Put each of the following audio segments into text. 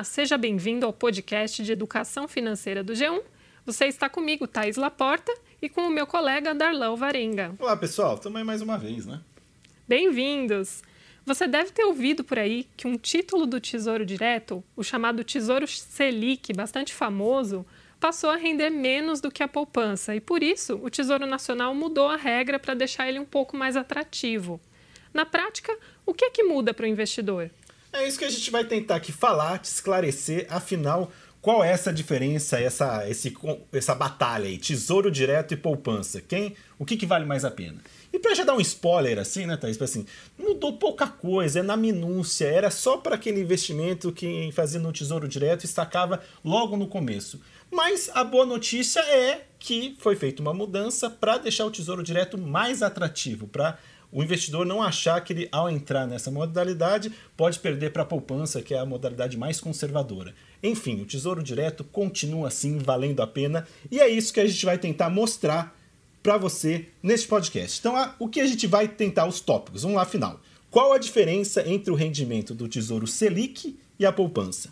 Olá, seja bem-vindo ao podcast de Educação Financeira do G1. Você está comigo, Thais Laporta, e com o meu colega Darlão Varenga. Olá, pessoal. Também mais uma vez, né? Bem-vindos! Você deve ter ouvido por aí que um título do Tesouro Direto, o chamado Tesouro Selic, bastante famoso, passou a render menos do que a poupança e, por isso, o Tesouro Nacional mudou a regra para deixar ele um pouco mais atrativo. Na prática, o que é que muda para o investidor? É isso que a gente vai tentar aqui falar, te esclarecer, afinal, qual é essa diferença, essa, esse, essa batalha aí, tesouro direto e poupança? Quem, o que, que vale mais a pena? E para já dar um spoiler assim, né, Thaís? Assim, mudou pouca coisa, é na minúcia, era só para aquele investimento que fazia no tesouro direto estacava logo no começo. Mas a boa notícia é que foi feita uma mudança para deixar o tesouro direto mais atrativo, para o investidor não achar que ele, ao entrar nessa modalidade, pode perder para a poupança, que é a modalidade mais conservadora. Enfim, o Tesouro Direto continua assim valendo a pena e é isso que a gente vai tentar mostrar para você neste podcast. Então, o que a gente vai tentar os tópicos? Vamos lá, final. Qual a diferença entre o rendimento do Tesouro Selic e a poupança?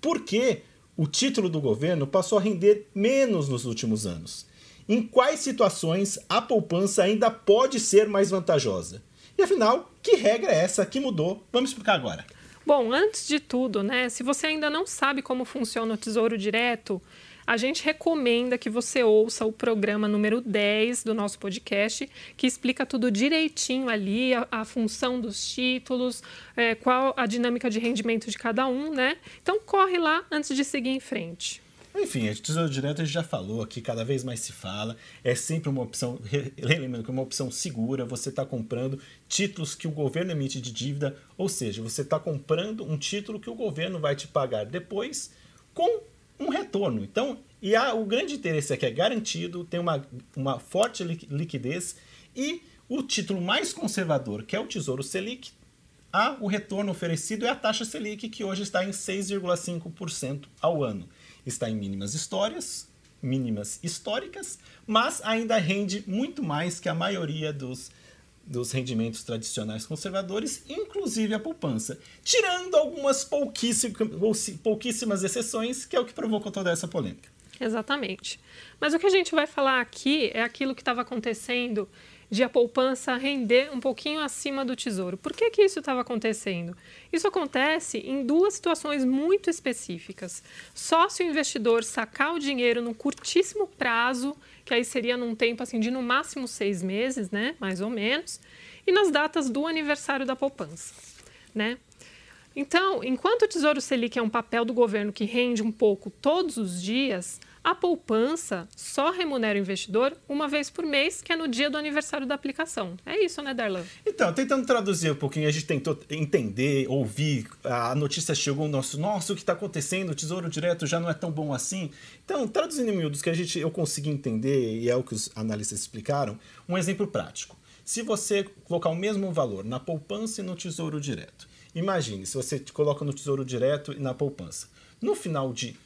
Por que o título do governo passou a render menos nos últimos anos? Em quais situações a poupança ainda pode ser mais vantajosa? E afinal, que regra é essa que mudou? Vamos explicar agora. Bom, antes de tudo, né, se você ainda não sabe como funciona o Tesouro Direto, a gente recomenda que você ouça o programa número 10 do nosso podcast, que explica tudo direitinho ali, a, a função dos títulos, é, qual a dinâmica de rendimento de cada um, né? Então corre lá antes de seguir em frente. Enfim, a Tesouro Direto a gente já falou aqui, cada vez mais se fala. É sempre uma opção, lembrando que é uma opção segura. Você está comprando títulos que o governo emite de dívida, ou seja, você está comprando um título que o governo vai te pagar depois com um retorno. Então, e há, o grande interesse é que é garantido, tem uma, uma forte liquidez e o título mais conservador, que é o Tesouro Selic, há o retorno oferecido é a taxa Selic, que hoje está em 6,5% ao ano está em mínimas histórias, mínimas históricas, mas ainda rende muito mais que a maioria dos, dos rendimentos tradicionais conservadores, inclusive a poupança, tirando algumas pouquíssimas, pouquíssimas exceções, que é o que provocou toda essa polêmica. Exatamente. Mas o que a gente vai falar aqui é aquilo que estava acontecendo de a poupança render um pouquinho acima do tesouro. Por que, que isso estava acontecendo? Isso acontece em duas situações muito específicas. Só se o investidor sacar o dinheiro num curtíssimo prazo, que aí seria num tempo assim de no máximo seis meses, né? Mais ou menos, e nas datas do aniversário da poupança, né? Então, enquanto o Tesouro Selic é um papel do governo que rende um pouco todos os dias, a poupança só remunera o investidor uma vez por mês, que é no dia do aniversário da aplicação. É isso, né, Darlan? Então, tentando traduzir um pouquinho, a gente tentou entender, ouvir, a notícia chegou no nosso, nossa, o que está acontecendo, o Tesouro Direto já não é tão bom assim. Então, traduzindo em miúdos, que a gente, eu consegui entender, e é o que os analistas explicaram, um exemplo prático. Se você colocar o mesmo valor na poupança e no Tesouro Direto, imagine, se você coloca no Tesouro Direto e na poupança, no final de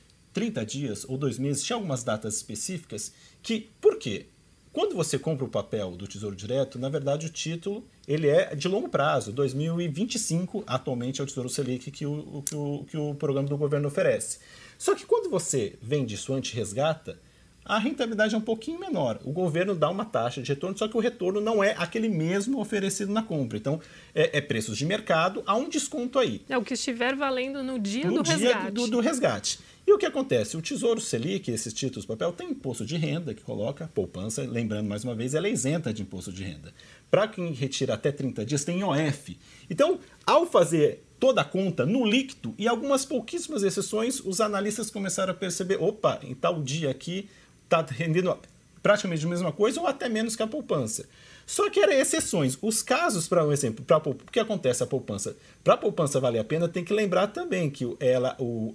30 dias ou dois meses, tinha algumas datas específicas que, por quê? Quando você compra o papel do Tesouro Direto, na verdade o título ele é de longo prazo, 2025 atualmente é o Tesouro Selic que o, que o, que o programa do governo oferece. Só que quando você vende isso antes-resgata, a rentabilidade é um pouquinho menor. O governo dá uma taxa de retorno, só que o retorno não é aquele mesmo oferecido na compra. Então, é, é preços de mercado, há um desconto aí. É o que estiver valendo no dia no do dia resgate. Do, do resgate. E o que acontece? O Tesouro Selic, esses títulos papel, tem imposto de renda que coloca, poupança, lembrando mais uma vez, ela é isenta de imposto de renda. Para quem retira até 30 dias, tem IOF. Então, ao fazer toda a conta no líquido, e algumas pouquíssimas exceções, os analistas começaram a perceber: opa, em tal dia aqui está rendendo praticamente a mesma coisa ou até menos que a poupança. Só que eram exceções. Os casos, para um exemplo, para o que acontece a poupança? Para a poupança valer a pena, tem que lembrar também que ela, o,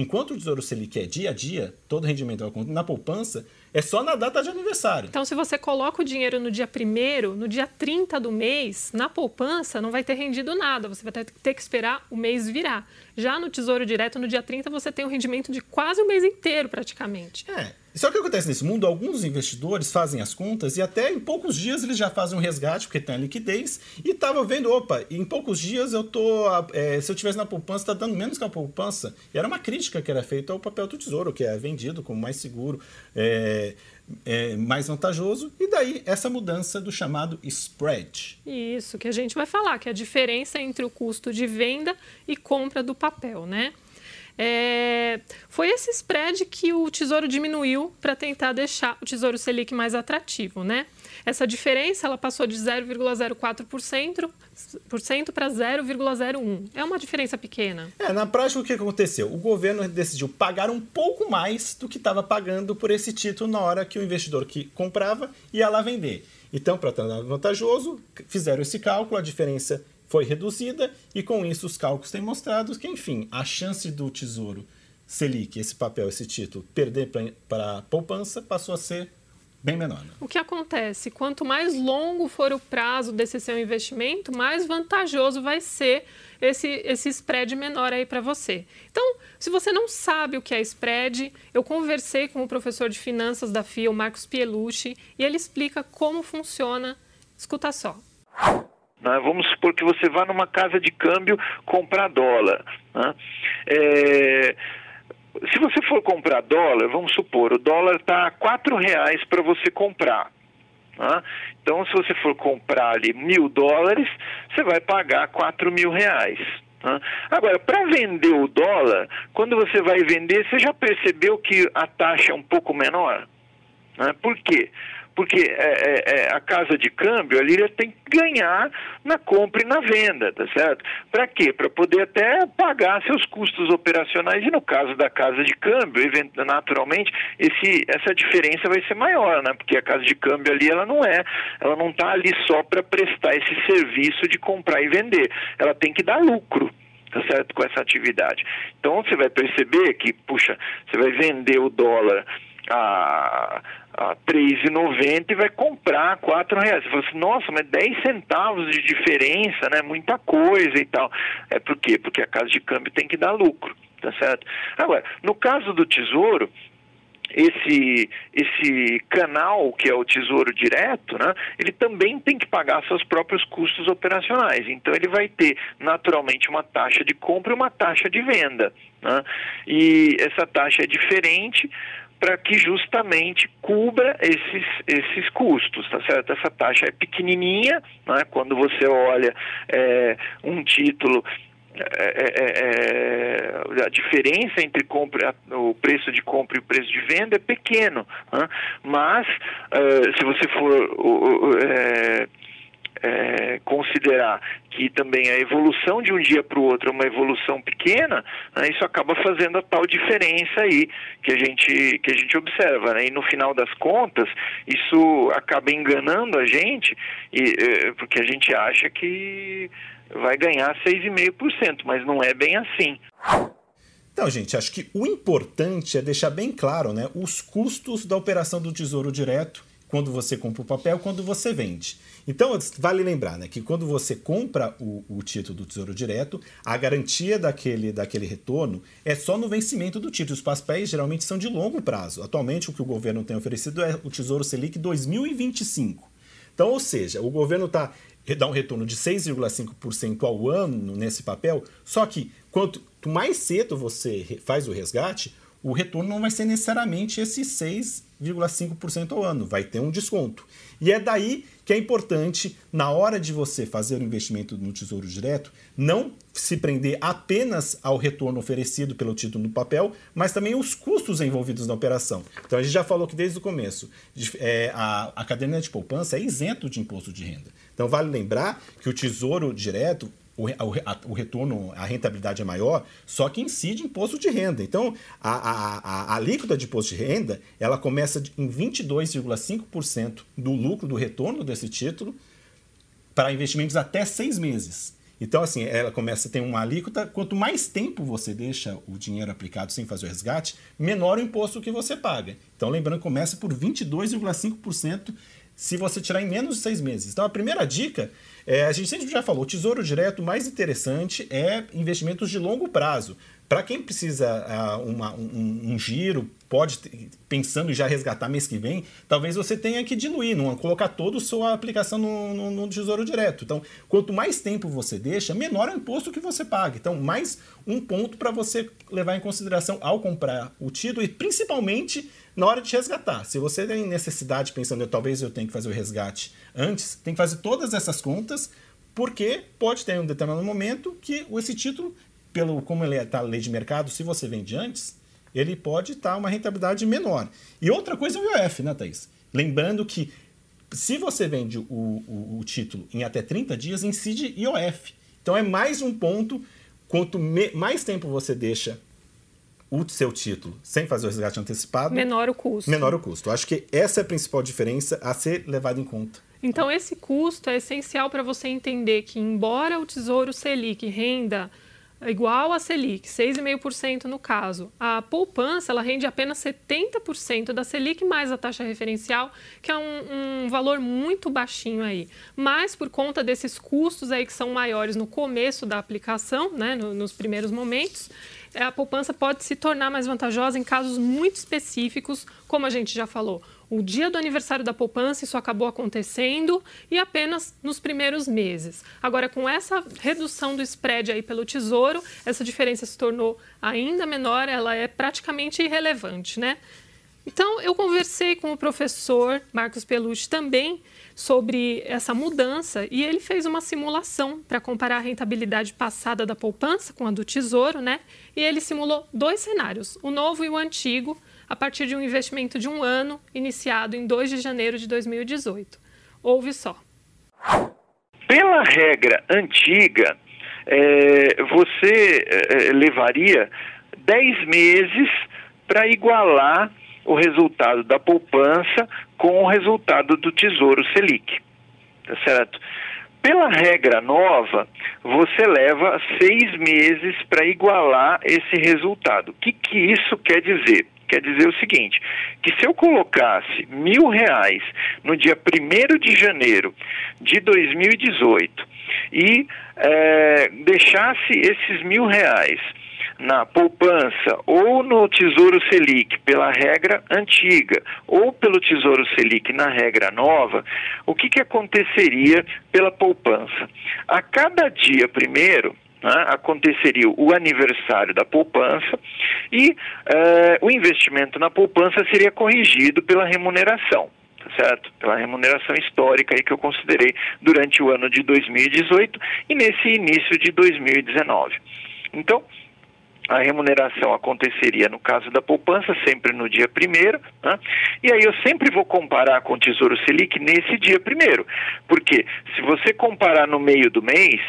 Enquanto o Tesouro Selic é dia a dia, todo rendimento na poupança, é só na data de aniversário. Então, se você coloca o dinheiro no dia 1 no dia 30 do mês, na poupança, não vai ter rendido nada. Você vai ter que esperar o mês virar. Já no Tesouro Direto, no dia 30, você tem um rendimento de quase o mês inteiro, praticamente. É. Só que o que acontece nesse mundo? Alguns investidores fazem as contas e até em poucos dias eles já fazem um resgate, porque tem a liquidez, e tava vendo, opa, em poucos dias eu tô. É, se eu tivesse na poupança, está dando menos que a poupança. E era uma crítica que era feita ao papel do tesouro, que é vendido como mais seguro, é, é, mais vantajoso. E daí essa mudança do chamado spread. Isso, que a gente vai falar, que é a diferença entre o custo de venda e compra do papel, né? É, foi esse spread que o Tesouro diminuiu para tentar deixar o Tesouro Selic mais atrativo, né? Essa diferença ela passou de 0,04% para 0,01%. É uma diferença pequena. É, na prática, o que aconteceu? O governo decidiu pagar um pouco mais do que estava pagando por esse título na hora que o investidor que comprava ia lá vender. Então, para tornar vantajoso, fizeram esse cálculo, a diferença foi reduzida e com isso os cálculos têm mostrado que, enfim, a chance do Tesouro Selic, esse papel, esse título, perder para a poupança passou a ser bem menor. Né? O que acontece? Quanto mais longo for o prazo desse seu investimento, mais vantajoso vai ser esse, esse spread menor aí para você. Então, se você não sabe o que é spread, eu conversei com o professor de finanças da FIA, o Marcos Pielucci, e ele explica como funciona. Escuta só. Né? Vamos supor que você vá numa casa de câmbio comprar dólar. Né? É, se você for comprar dólar, vamos supor, o dólar está a quatro reais para você comprar. Né? Então, se você for comprar ali mil dólares, você vai pagar quatro mil reais. Né? Agora, para vender o dólar, quando você vai vender, você já percebeu que a taxa é um pouco menor? Né? Por quê? porque é, é, é, a casa de câmbio ali tem que ganhar na compra e na venda, tá certo? Para quê? Para poder até pagar seus custos operacionais e no caso da casa de câmbio, naturalmente, esse, essa diferença vai ser maior, né? Porque a casa de câmbio ali ela não é, ela não está ali só para prestar esse serviço de comprar e vender, ela tem que dar lucro tá certo? Com essa atividade. Então você vai perceber que, puxa, você vai vender o dólar a, a 3,90 e vai comprar R$ reais. Você fala assim, nossa, mas 10 centavos de diferença, né? Muita coisa e tal. É por quê? Porque a casa de câmbio tem que dar lucro, tá certo? Agora, no caso do Tesouro, esse, esse canal, que é o Tesouro Direto, né, ele também tem que pagar seus próprios custos operacionais. Então, ele vai ter, naturalmente, uma taxa de compra e uma taxa de venda. Né? E essa taxa é diferente para que justamente cubra esses, esses custos, tá certo? Essa taxa é pequenininha, né? quando você olha é, um título é, é, é, é a diferença entre compra, o preço de compra e o preço de venda é pequeno, né? mas uh, se você for uh, é, considerar que também a evolução de um dia para o outro é uma evolução pequena, né, isso acaba fazendo a tal diferença aí que a gente, que a gente observa. Né? E no final das contas, isso acaba enganando a gente, e, é, porque a gente acha que vai ganhar 6,5%, mas não é bem assim. Então, gente, acho que o importante é deixar bem claro né, os custos da operação do Tesouro Direto quando você compra o papel, quando você vende. Então, vale lembrar né, que quando você compra o, o, título do Tesouro Direto, a garantia daquele, daquele retorno é só no vencimento do título. Os papéis geralmente são de longo prazo. Atualmente, o que o governo tem oferecido é o Tesouro Selic 2025. Então, ou seja, o governo está dá um retorno de 6,5% ao ano nesse papel, só que quanto mais cedo você faz o resgate, o retorno não vai ser necessariamente esse 6,5% ao ano, vai ter um desconto. E é daí que é importante, na hora de você fazer o investimento no Tesouro Direto, não se prender apenas ao retorno oferecido pelo título no papel, mas também os custos envolvidos na operação. Então a gente já falou que desde o começo é, a, a caderneta de poupança é isento de imposto de renda. Então vale lembrar que o Tesouro Direto o, a, o retorno, a rentabilidade é maior, só que incide imposto de renda. Então, a, a, a, alíquota de imposto de renda, ela começa em 22,5% do lucro, do retorno desse título, para investimentos até seis meses. Então, assim, ela começa a ter uma alíquota. Quanto mais tempo você deixa o dinheiro aplicado sem fazer o resgate, menor o imposto que você paga. Então, lembrando, começa por 22,5% se você tirar em menos de seis meses. Então, a primeira dica É, a gente sempre já falou, o tesouro direto mais interessante é investimentos de longo prazo. Para quem precisa uh, uma, um, um, giro, pode, pensando já resgatar mês que vem, talvez você tenha que diluir, não colocar toda a sua aplicação no, no, no, Tesouro Direto. Então, quanto mais tempo você deixa, menor é o imposto que você paga. Então, mais um ponto para você levar em consideração ao comprar o título e principalmente na hora de resgatar. Se você tem necessidade, pensando, talvez eu tenha que fazer o resgate antes, tem que fazer todas essas contas, porque pode ter um determinado momento que esse título pelo como ele está lei de mercado, se você vende antes, ele pode estar tá uma rentabilidade menor. E outra coisa é o IOF, né, Thaís? Lembrando que se você vende o, o, o título em até 30 dias, incide IOF. Então é mais um ponto. Quanto me, mais tempo você deixa o seu título sem fazer o resgate antecipado, menor o custo. Menor o custo. Acho que essa é a principal diferença a ser levada em conta. Então, esse custo é essencial para você entender que, embora o Tesouro Selic renda igual a Selic, 6,5% no caso. A poupança ela rende apenas 70% da Selic mais a taxa referencial, que é um, um, valor muito baixinho aí. Mas por conta desses custos aí que são maiores no começo da aplicação, né, no, nos primeiros momentos, é, a poupança pode se tornar mais vantajosa em casos muito específicos, como a gente já falou o dia do aniversário da poupança, isso acabou acontecendo e apenas nos primeiros meses. Agora, com essa redução do spread aí pelo Tesouro, essa diferença se tornou ainda menor, ela é praticamente irrelevante, né? Então, eu conversei com o professor Marcos Pelucci também sobre essa mudança e ele fez uma simulação para comparar a rentabilidade passada da poupança com a do Tesouro, né? E ele simulou dois cenários, o novo e o antigo, a partir de um investimento de um ano, iniciado em 2 de janeiro de 2018. Ouve só. Pela regra antiga, é, você é, levaria 10 meses para igualar o resultado da poupança com o resultado do Tesouro Selic. Tá certo? Pela regra nova, você leva seis meses para igualar esse resultado. O que, que isso quer dizer? Quer dizer o seguinte, que se eu colocasse mil reais no dia 1 de janeiro de 2018 e é, deixasse esses mil reais na poupança ou no Tesouro Selic pela regra antiga ou pelo Tesouro Selic na regra nova, o que, que aconteceria pela poupança? A cada dia primeiro, né, aconteceria o aniversário da poupança e eh, o investimento na poupança seria corrigido pela remuneração. Tá certo? Pela remuneração histórica aí que eu considerei durante o ano de 2018 e nesse início de 2019. Então, a remuneração aconteceria no caso da poupança sempre no dia primeiro, né? e aí eu sempre vou comparar com o Tesouro Selic nesse dia primeiro, porque se você comparar no meio do mês,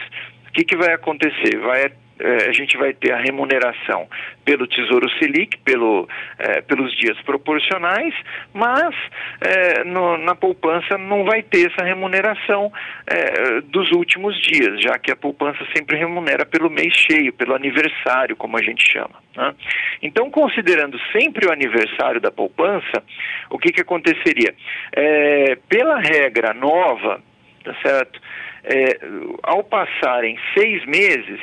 que, que vai acontecer? Vai é, a gente vai ter a remuneração pelo Tesouro Selic, pelo, é, pelos dias proporcionais, mas é, no, na poupança não vai ter essa remuneração dos últimos dias, já que a poupança sempre remunera pelo mês cheio, pelo aniversário, como a gente chama. Né? Então, considerando sempre o aniversário da poupança, o que, que aconteceria? Pela regra nova, tá certo? É, ao passarem seis meses,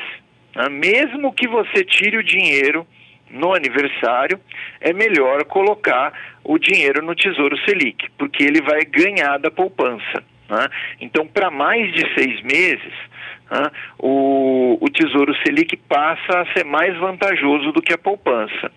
né? Mesmo que você tire o dinheiro no aniversário, é melhor colocar o dinheiro no Tesouro Selic, porque ele vai ganhar da poupança. Né? Então, para mais de seis meses, né, o, o Tesouro Selic passa a ser mais vantajoso do que a poupança.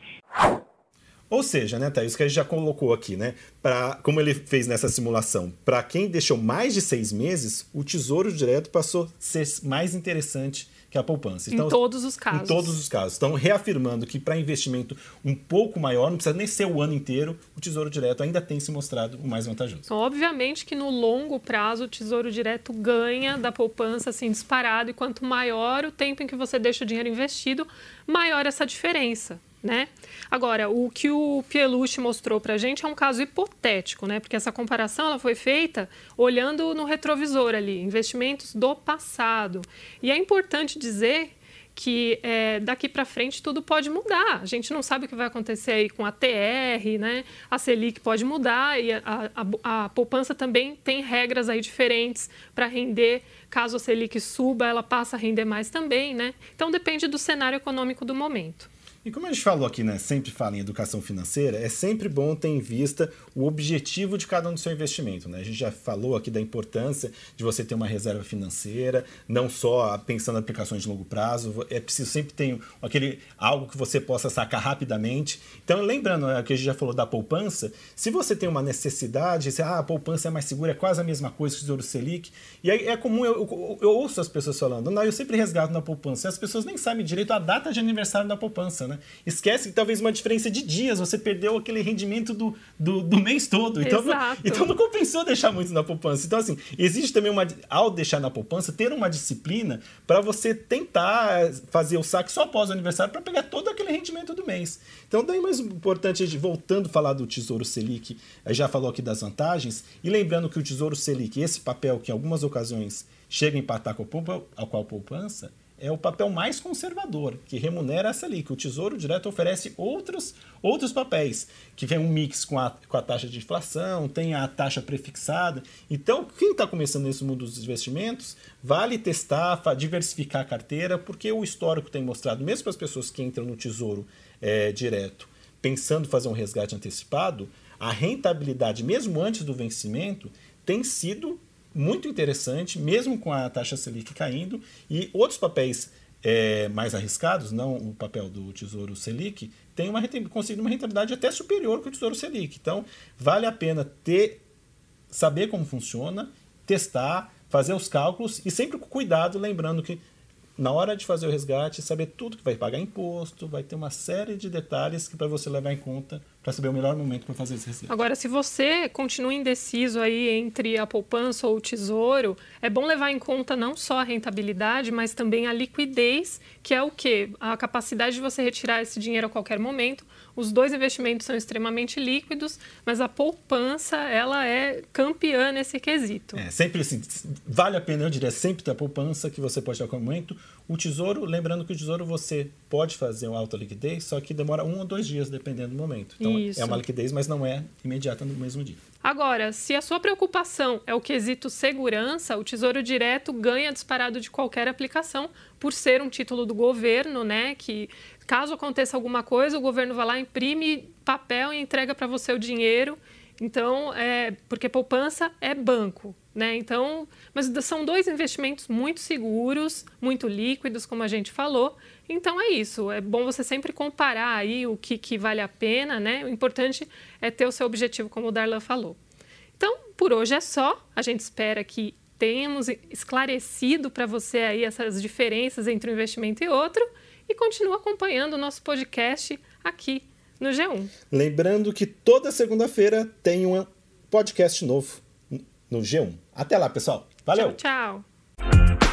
Ou seja, né, Thaís, que a gente já colocou aqui, né? Pra, como ele fez nessa simulação, para quem deixou mais de seis meses, o Tesouro Direto passou a ser mais interessante que a poupança. Então, em todos os casos. Em todos os casos. Estão reafirmando que para investimento um pouco maior, não precisa nem ser o ano inteiro, o Tesouro Direto ainda tem se mostrado o mais vantajoso. Obviamente que no longo prazo o Tesouro Direto ganha da poupança assim disparado e quanto maior o tempo em que você deixa o dinheiro investido, maior essa diferença né? Agora, o que o Pielucci mostrou para a gente é um caso hipotético, né? Porque essa comparação ela foi feita olhando no retrovisor ali, investimentos do passado. E é importante dizer que é, daqui para frente tudo pode mudar. A gente não sabe o que vai acontecer aí com a TR, né? A Selic pode mudar e a, a, a poupança também tem regras aí diferentes para render. Caso a Selic suba, ela passa a render mais também, né? Então depende do cenário econômico do momento. E como a gente falou aqui, né, sempre fala em educação financeira, é sempre bom ter em vista o objetivo de cada um do seu investimento. Né? A gente já falou aqui da importância de você ter uma reserva financeira, não só pensando em aplicações de longo prazo, é preciso sempre ter aquele algo que você possa sacar rapidamente. Então, lembrando né, que a gente já falou da poupança, se você tem uma necessidade, se, ah, a poupança é mais segura, é quase a mesma coisa que o Tesouro Selic, e aí é comum, eu, eu, eu ouço as pessoas falando, não, eu sempre resgato na poupança, e as pessoas nem sabem direito a data de aniversário da poupança, né? Esquece que talvez uma diferença de dias, você perdeu aquele rendimento do, do, do mês todo. Então, Exato. então não compensou deixar muito na poupança. Então, assim, existe também uma. Ao deixar na poupança, ter uma disciplina para você tentar fazer o saque só após o aniversário para pegar todo aquele rendimento do mês. Então, daí mais importante, voltando a falar do Tesouro Selic, já falou aqui das vantagens, e lembrando que o Tesouro Selic, esse papel que em algumas ocasiões chega a empatar com a poupança, é o papel mais conservador, que remunera essa ali, que o Tesouro Direto oferece outros, outros papéis, que vem um mix com a, com a taxa de inflação, tem a taxa prefixada. Então, quem está começando nesse mundo dos investimentos, vale testar, diversificar a carteira, porque o histórico tem mostrado, mesmo para as pessoas que entram no Tesouro é, Direto, pensando fazer um resgate antecipado, a rentabilidade, mesmo antes do vencimento, tem sido muito interessante, mesmo com a taxa Selic caindo, e outros papéis é, mais arriscados, não o papel do Tesouro Selic, tem uma, conseguindo uma rentabilidade até superior que o Tesouro Selic. Então, vale a pena ter saber como funciona, testar, fazer os cálculos e sempre com cuidado, lembrando que na hora de fazer o resgate, saber tudo que vai pagar imposto, vai ter uma série de detalhes que para você levar em conta para saber o melhor momento para fazer esse resgate. Agora, se você continua indeciso aí entre a poupança ou o tesouro, é bom levar em conta não só a rentabilidade, mas também a liquidez, que é o quê? A capacidade de você retirar esse dinheiro a qualquer momento os dois investimentos são extremamente líquidos, mas a poupança ela é campeã nesse quesito. É, sempre assim, vale a pena, eu diria, sempre ter a poupança que você pode ter a qualquer momento. O tesouro, lembrando que o tesouro você pode fazer uma alta liquidez, só que demora um ou dois dias, dependendo do momento. Então Isso. é uma liquidez, mas não é imediata no mesmo dia. Agora, se a sua preocupação é o quesito segurança, o Tesouro Direto ganha disparado de qualquer aplicação por ser um título do governo, né? Que caso aconteça alguma coisa, o governo vai lá, imprime papel e entrega para você o dinheiro. Então, é, porque poupança é banco, né? Então, mas são dois investimentos muito seguros, muito líquidos, como a gente falou. Então é isso. É bom você sempre comparar aí o que, que vale a pena, né? O importante é ter o seu objetivo, como o Darlan falou. Então, por hoje é só. A gente espera que tenhamos esclarecido para você aí essas diferenças entre um investimento e outro e continue acompanhando o nosso podcast aqui no G1. Lembrando que toda segunda-feira tem um podcast novo no G1. Até lá, pessoal. Valeu. Tchau, tchau.